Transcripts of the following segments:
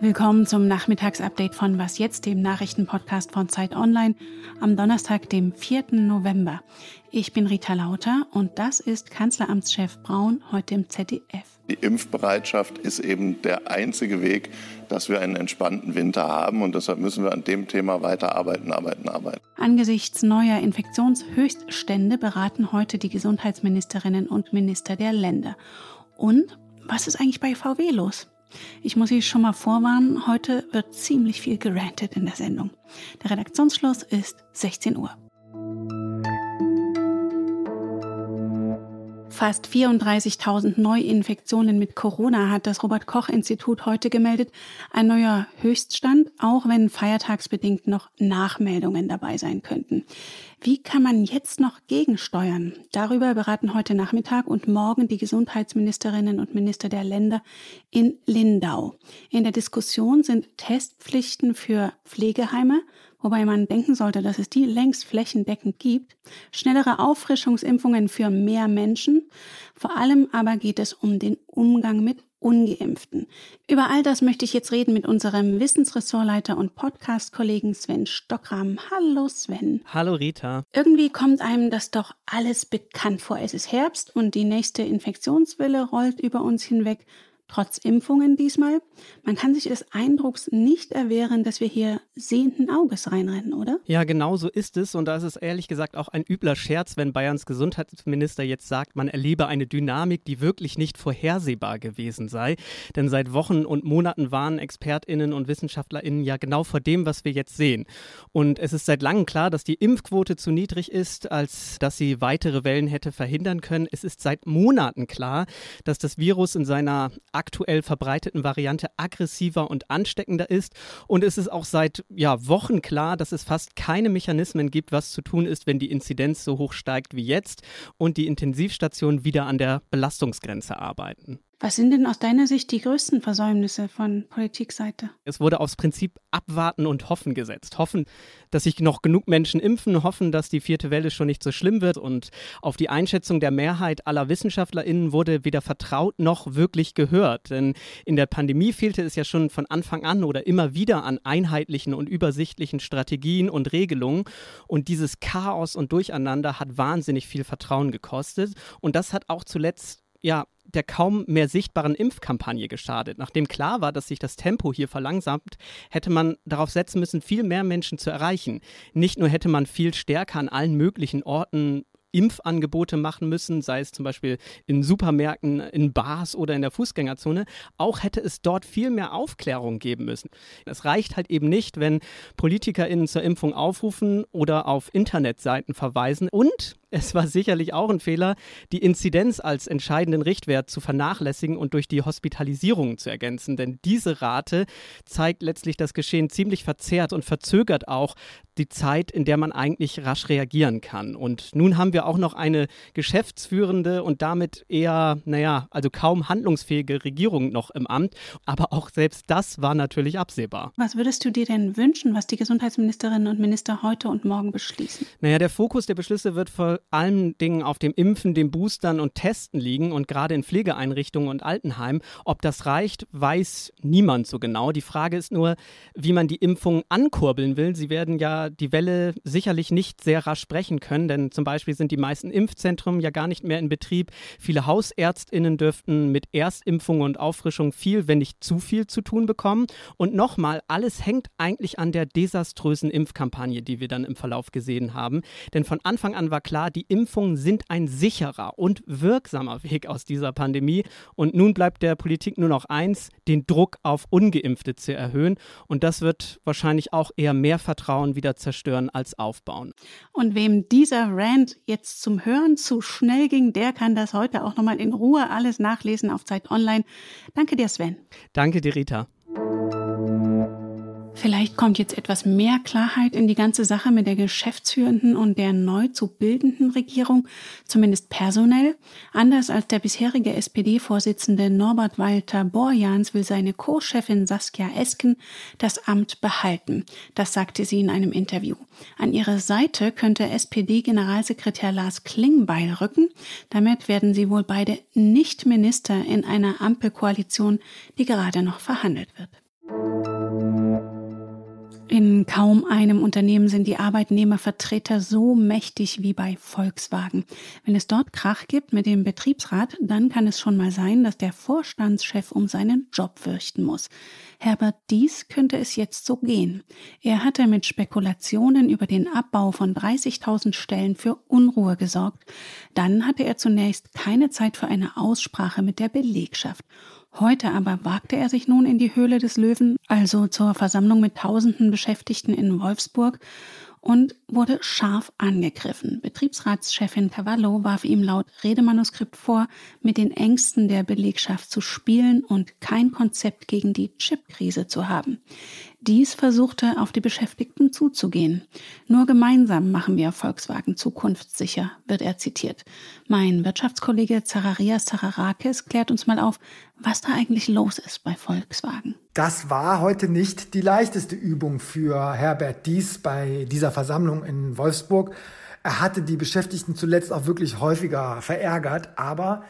Willkommen zum Nachmittagsupdate von Was jetzt, dem Nachrichtenpodcast von Zeit Online am Donnerstag, dem 4. November. Ich bin Rita Lauter und das ist Kanzleramtschef Braun heute im ZDF. Die Impfbereitschaft ist eben der einzige Weg, dass wir einen entspannten Winter haben und deshalb müssen wir an dem Thema weiter arbeiten, arbeiten, arbeiten. Angesichts neuer Infektionshöchststände beraten heute die Gesundheitsministerinnen und Minister der Länder. Und was ist eigentlich bei VW los? Ich muss Sie schon mal vorwarnen, heute wird ziemlich viel gerantet in der Sendung. Der Redaktionsschluss ist 16 Uhr. Fast 34.000 Neuinfektionen mit Corona hat das Robert Koch Institut heute gemeldet. Ein neuer Höchststand, auch wenn feiertagsbedingt noch Nachmeldungen dabei sein könnten. Wie kann man jetzt noch gegensteuern? Darüber beraten heute Nachmittag und morgen die Gesundheitsministerinnen und Minister der Länder in Lindau. In der Diskussion sind Testpflichten für Pflegeheime, wobei man denken sollte, dass es die längst flächendeckend gibt, schnellere Auffrischungsimpfungen für mehr Menschen. Vor allem aber geht es um den Umgang mit Ungeimpften. Über all das möchte ich jetzt reden mit unserem Wissensressortleiter und Podcast-Kollegen Sven Stockram. Hallo Sven. Hallo Rita. Irgendwie kommt einem das doch alles bekannt vor. Es ist Herbst und die nächste Infektionswelle rollt über uns hinweg trotz Impfungen diesmal. Man kann sich des Eindrucks nicht erwehren, dass wir hier sehenden Auges reinrennen, oder? Ja, genau so ist es. Und da ist es ehrlich gesagt auch ein übler Scherz, wenn Bayerns Gesundheitsminister jetzt sagt, man erlebe eine Dynamik, die wirklich nicht vorhersehbar gewesen sei. Denn seit Wochen und Monaten waren ExpertInnen und WissenschaftlerInnen ja genau vor dem, was wir jetzt sehen. Und es ist seit langem klar, dass die Impfquote zu niedrig ist, als dass sie weitere Wellen hätte verhindern können. Es ist seit Monaten klar, dass das Virus in seiner aktuell verbreiteten Variante aggressiver und ansteckender ist. Und es ist auch seit ja, Wochen klar, dass es fast keine Mechanismen gibt, was zu tun ist, wenn die Inzidenz so hoch steigt wie jetzt und die Intensivstationen wieder an der Belastungsgrenze arbeiten. Was sind denn aus deiner Sicht die größten Versäumnisse von Politikseite? Es wurde aufs Prinzip Abwarten und Hoffen gesetzt. Hoffen, dass sich noch genug Menschen impfen, hoffen, dass die vierte Welle schon nicht so schlimm wird. Und auf die Einschätzung der Mehrheit aller WissenschaftlerInnen wurde weder vertraut noch wirklich gehört. Denn in der Pandemie fehlte es ja schon von Anfang an oder immer wieder an einheitlichen und übersichtlichen Strategien und Regelungen. Und dieses Chaos und Durcheinander hat wahnsinnig viel Vertrauen gekostet. Und das hat auch zuletzt ja der kaum mehr sichtbaren Impfkampagne geschadet. Nachdem klar war, dass sich das Tempo hier verlangsamt, hätte man darauf setzen müssen, viel mehr Menschen zu erreichen. Nicht nur hätte man viel stärker an allen möglichen Orten Impfangebote machen müssen, sei es zum Beispiel in Supermärkten, in Bars oder in der Fußgängerzone, auch hätte es dort viel mehr Aufklärung geben müssen. Es reicht halt eben nicht, wenn PolitikerInnen zur Impfung aufrufen oder auf Internetseiten verweisen und es war sicherlich auch ein Fehler, die Inzidenz als entscheidenden Richtwert zu vernachlässigen und durch die Hospitalisierung zu ergänzen. Denn diese Rate zeigt letztlich das Geschehen ziemlich verzerrt und verzögert auch die Zeit, in der man eigentlich rasch reagieren kann. Und nun haben wir auch noch eine geschäftsführende und damit eher, naja, also kaum handlungsfähige Regierung noch im Amt. Aber auch selbst das war natürlich absehbar. Was würdest du dir denn wünschen, was die Gesundheitsministerinnen und Minister heute und morgen beschließen? Naja, der Fokus der Beschlüsse wird allen Dingen auf dem Impfen, dem Boostern und Testen liegen und gerade in Pflegeeinrichtungen und Altenheimen. Ob das reicht, weiß niemand so genau. Die Frage ist nur, wie man die Impfung ankurbeln will. Sie werden ja die Welle sicherlich nicht sehr rasch sprechen können, denn zum Beispiel sind die meisten Impfzentren ja gar nicht mehr in Betrieb. Viele Hausärztinnen dürften mit Erstimpfung und Auffrischung viel, wenn nicht zu viel zu tun bekommen. Und nochmal, alles hängt eigentlich an der desaströsen Impfkampagne, die wir dann im Verlauf gesehen haben. Denn von Anfang an war klar, die Impfungen sind ein sicherer und wirksamer Weg aus dieser Pandemie. Und nun bleibt der Politik nur noch eins, den Druck auf ungeimpfte zu erhöhen. Und das wird wahrscheinlich auch eher mehr Vertrauen wieder zerstören als aufbauen. Und wem dieser Rant jetzt zum Hören zu schnell ging, der kann das heute auch nochmal in Ruhe alles nachlesen auf Zeit Online. Danke dir, Sven. Danke dir, Rita. Vielleicht kommt jetzt etwas mehr Klarheit in die ganze Sache mit der geschäftsführenden und der neu zu bildenden Regierung, zumindest personell. Anders als der bisherige SPD-Vorsitzende Norbert Walter Borjans will seine Co-Chefin Saskia Esken das Amt behalten. Das sagte sie in einem Interview. An ihre Seite könnte SPD-Generalsekretär Lars Klingbeil rücken. Damit werden sie wohl beide nicht Minister in einer Ampelkoalition, die gerade noch verhandelt wird. In kaum einem Unternehmen sind die Arbeitnehmervertreter so mächtig wie bei Volkswagen. Wenn es dort Krach gibt mit dem Betriebsrat, dann kann es schon mal sein, dass der Vorstandschef um seinen Job fürchten muss. Herbert Dies könnte es jetzt so gehen. Er hatte mit Spekulationen über den Abbau von 30.000 Stellen für Unruhe gesorgt. Dann hatte er zunächst keine Zeit für eine Aussprache mit der Belegschaft. Heute aber wagte er sich nun in die Höhle des Löwen, also zur Versammlung mit tausenden Beschäftigten in Wolfsburg, und wurde scharf angegriffen. Betriebsratschefin Cavallo warf ihm laut Redemanuskript vor, mit den Ängsten der Belegschaft zu spielen und kein Konzept gegen die Chipkrise zu haben. Dies versuchte auf die Beschäftigten zuzugehen. Nur gemeinsam machen wir Volkswagen zukunftssicher, wird er zitiert. Mein Wirtschaftskollege Zararias Zararakis klärt uns mal auf, was da eigentlich los ist bei Volkswagen. Das war heute nicht die leichteste Übung für Herbert Dies bei dieser Versammlung in Wolfsburg. Er hatte die Beschäftigten zuletzt auch wirklich häufiger verärgert, aber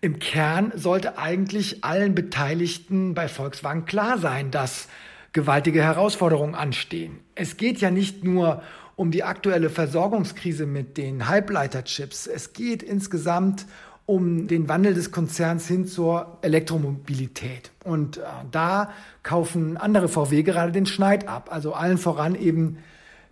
im Kern sollte eigentlich allen Beteiligten bei Volkswagen klar sein, dass gewaltige Herausforderungen anstehen. Es geht ja nicht nur um die aktuelle Versorgungskrise mit den Halbleiterchips. Es geht insgesamt um den Wandel des Konzerns hin zur Elektromobilität. Und äh, da kaufen andere VW gerade den Schneid ab. Also allen voran eben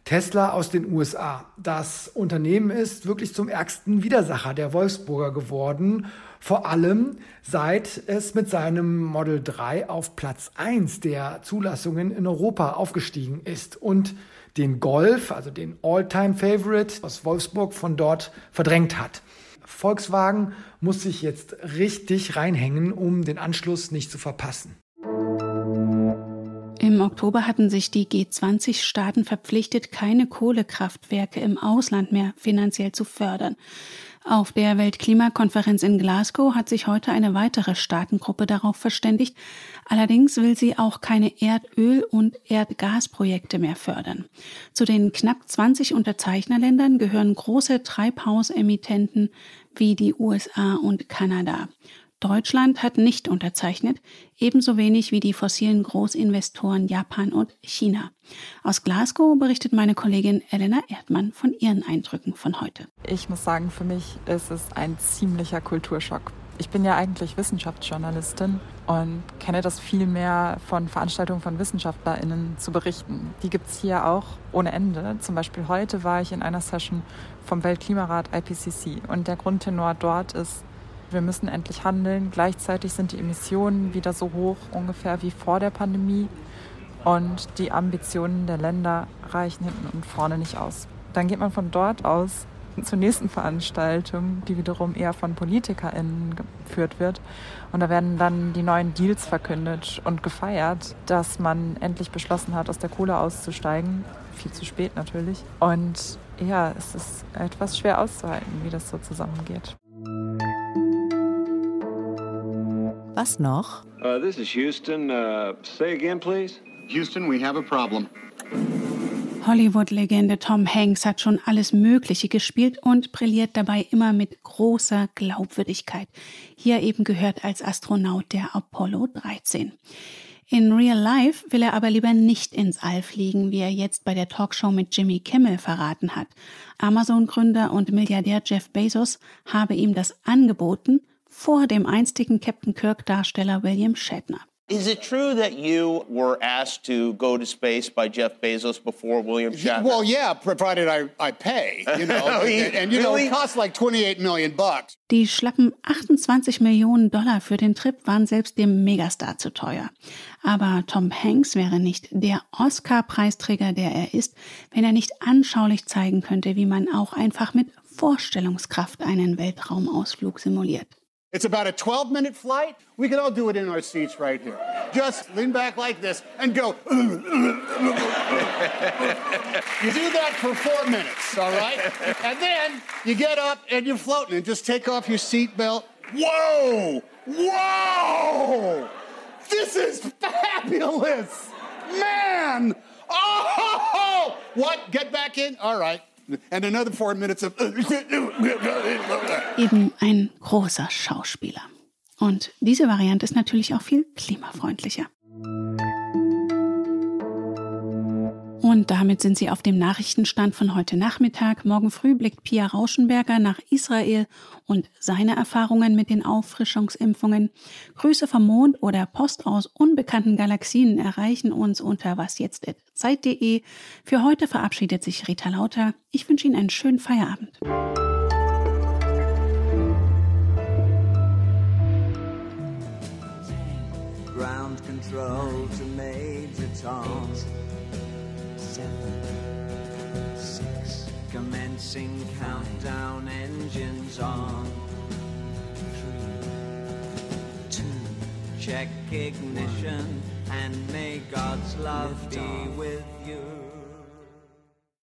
Tesla aus den USA. Das Unternehmen ist wirklich zum ärgsten Widersacher der Wolfsburger geworden. Vor allem seit es mit seinem Model 3 auf Platz 1 der Zulassungen in Europa aufgestiegen ist und den Golf, also den All-Time-Favorite aus Wolfsburg von dort verdrängt hat. Volkswagen muss sich jetzt richtig reinhängen, um den Anschluss nicht zu verpassen. Im Oktober hatten sich die G20-Staaten verpflichtet, keine Kohlekraftwerke im Ausland mehr finanziell zu fördern. Auf der Weltklimakonferenz in Glasgow hat sich heute eine weitere Staatengruppe darauf verständigt. Allerdings will sie auch keine Erdöl- und Erdgasprojekte mehr fördern. Zu den knapp 20 Unterzeichnerländern gehören große Treibhausemittenten wie die USA und Kanada. Deutschland hat nicht unterzeichnet, ebenso wenig wie die fossilen Großinvestoren Japan und China. Aus Glasgow berichtet meine Kollegin Elena Erdmann von ihren Eindrücken von heute. Ich muss sagen, für mich ist es ein ziemlicher Kulturschock. Ich bin ja eigentlich Wissenschaftsjournalistin und kenne das viel mehr von Veranstaltungen von WissenschaftlerInnen zu berichten. Die gibt es hier auch ohne Ende. Zum Beispiel heute war ich in einer Session vom Weltklimarat IPCC und der Grundtenor dort ist, wir müssen endlich handeln. Gleichzeitig sind die Emissionen wieder so hoch ungefähr wie vor der Pandemie und die Ambitionen der Länder reichen hinten und vorne nicht aus. Dann geht man von dort aus zur nächsten Veranstaltung, die wiederum eher von PolitikerInnen geführt wird. Und da werden dann die neuen Deals verkündet und gefeiert, dass man endlich beschlossen hat, aus der Kohle auszusteigen. Viel zu spät natürlich. Und ja, es ist etwas schwer auszuhalten, wie das so zusammengeht. Was noch? Uh, this is Houston. Uh, say again, please. Houston, we have a problem. Hollywood-Legende Tom Hanks hat schon alles Mögliche gespielt und brilliert dabei immer mit großer Glaubwürdigkeit. Hier eben gehört als Astronaut der Apollo 13. In Real Life will er aber lieber nicht ins All fliegen, wie er jetzt bei der Talkshow mit Jimmy Kimmel verraten hat. Amazon-Gründer und Milliardär Jeff Bezos habe ihm das angeboten, vor dem einstigen Captain Kirk-Darsteller William Shatner. Is it true that you were asked to go to space by Jeff Bezos before William Shatner? Well, yeah, provided I, I pay, you know. And, and, you really? know, it costs like 28 million bucks. Die schlappen 28 Millionen Dollar für den Trip waren selbst dem Megastar zu teuer. Aber Tom Hanks wäre nicht der Oscar-Preisträger, der er ist, wenn er nicht anschaulich zeigen könnte, wie man auch einfach mit Vorstellungskraft einen Weltraumausflug simuliert. It's about a 12 minute flight. We can all do it in our seats right here. Just lean back like this and go. you do that for four minutes, all right? And then you get up and you're floating and just take off your seatbelt. Whoa! Whoa! This is fabulous! Man! Oh! What? Get back in? All right. Eben ein großer Schauspieler. Und diese Variante ist natürlich auch viel klimafreundlicher. Und damit sind Sie auf dem Nachrichtenstand von heute Nachmittag. Morgen früh blickt Pia Rauschenberger nach Israel und seine Erfahrungen mit den Auffrischungsimpfungen. Grüße vom Mond oder Post aus unbekannten Galaxien erreichen uns unter wasjetzt.zeit.de. Für heute verabschiedet sich Rita Lauter. Ich wünsche Ihnen einen schönen Feierabend. Ground control to Major. Seven, six, commencing countdown engines on. Three, two, check ignition, and may God's love be with you.